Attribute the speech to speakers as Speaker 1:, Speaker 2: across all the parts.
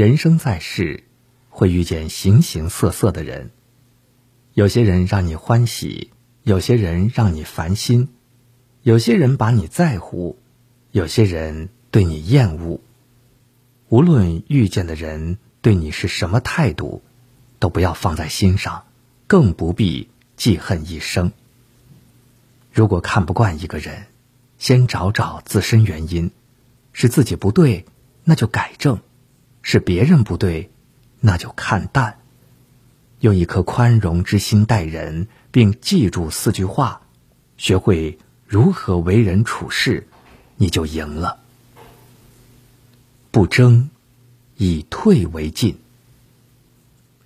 Speaker 1: 人生在世，会遇见形形色色的人，有些人让你欢喜，有些人让你烦心，有些人把你在乎，有些人对你厌恶。无论遇见的人对你是什么态度，都不要放在心上，更不必记恨一生。如果看不惯一个人，先找找自身原因，是自己不对，那就改正；是别人不对，那就看淡。用一颗宽容之心待人，并记住四句话，学会如何为人处事，你就赢了。不争，以退为进。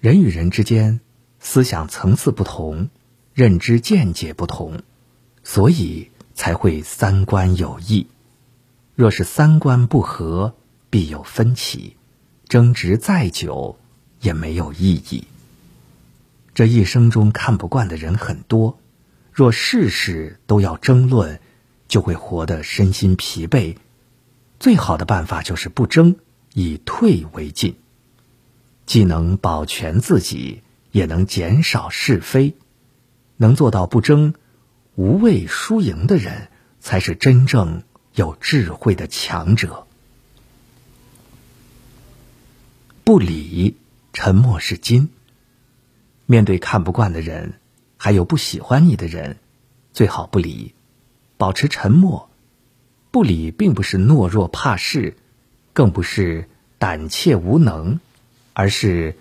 Speaker 1: 人与人之间，思想层次不同，认知见解不同，所以。才会三观有异。若是三观不合，必有分歧，争执再久也没有意义。这一生中看不惯的人很多，若事事都要争论，就会活得身心疲惫。最好的办法就是不争，以退为进，既能保全自己，也能减少是非。能做到不争。无畏输赢的人，才是真正有智慧的强者。不理，沉默是金。面对看不惯的人，还有不喜欢你的人，最好不理，保持沉默。不理，并不是懦弱怕事，更不是胆怯无能，而是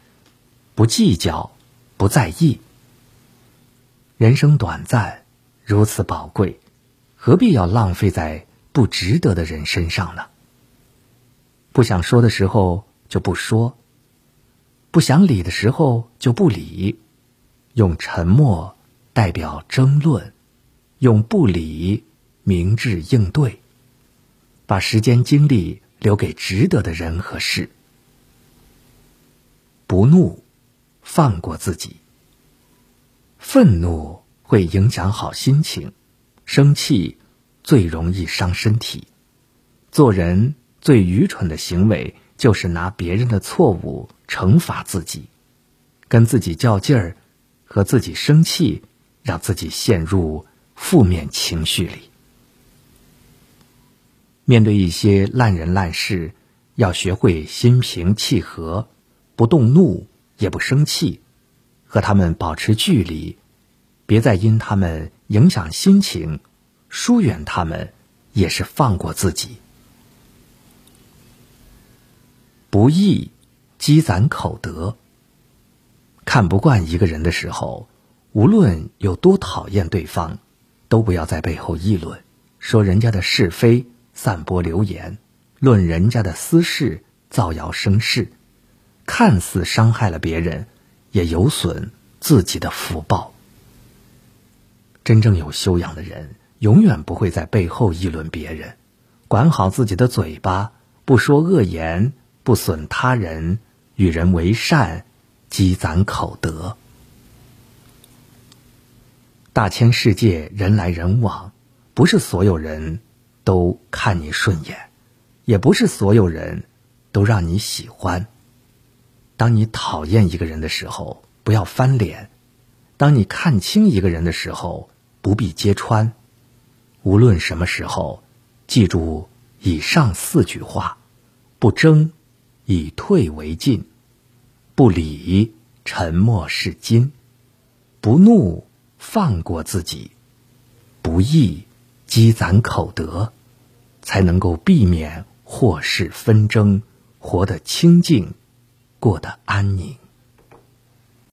Speaker 1: 不计较，不在意。人生短暂。如此宝贵，何必要浪费在不值得的人身上呢？不想说的时候就不说，不想理的时候就不理，用沉默代表争论，用不理明智应对，把时间精力留给值得的人和事。不怒，放过自己。愤怒。会影响好心情，生气最容易伤身体。做人最愚蠢的行为就是拿别人的错误惩罚自己，跟自己较劲儿，和自己生气，让自己陷入负面情绪里。面对一些烂人烂事，要学会心平气和，不动怒也不生气，和他们保持距离。别再因他们影响心情，疏远他们，也是放过自己。不义积攒口德。看不惯一个人的时候，无论有多讨厌对方，都不要在背后议论，说人家的是非，散播流言，论人家的私事，造谣生事，看似伤害了别人，也有损自己的福报。真正有修养的人，永远不会在背后议论别人，管好自己的嘴巴，不说恶言，不损他人，与人为善，积攒口德。大千世界，人来人往，不是所有人都看你顺眼，也不是所有人都让你喜欢。当你讨厌一个人的时候，不要翻脸；当你看清一个人的时候，不必揭穿，无论什么时候，记住以上四句话：不争，以退为进；不理，沉默是金；不怒，放过自己；不义，积攒口德，才能够避免祸事纷争，活得清静，过得安宁。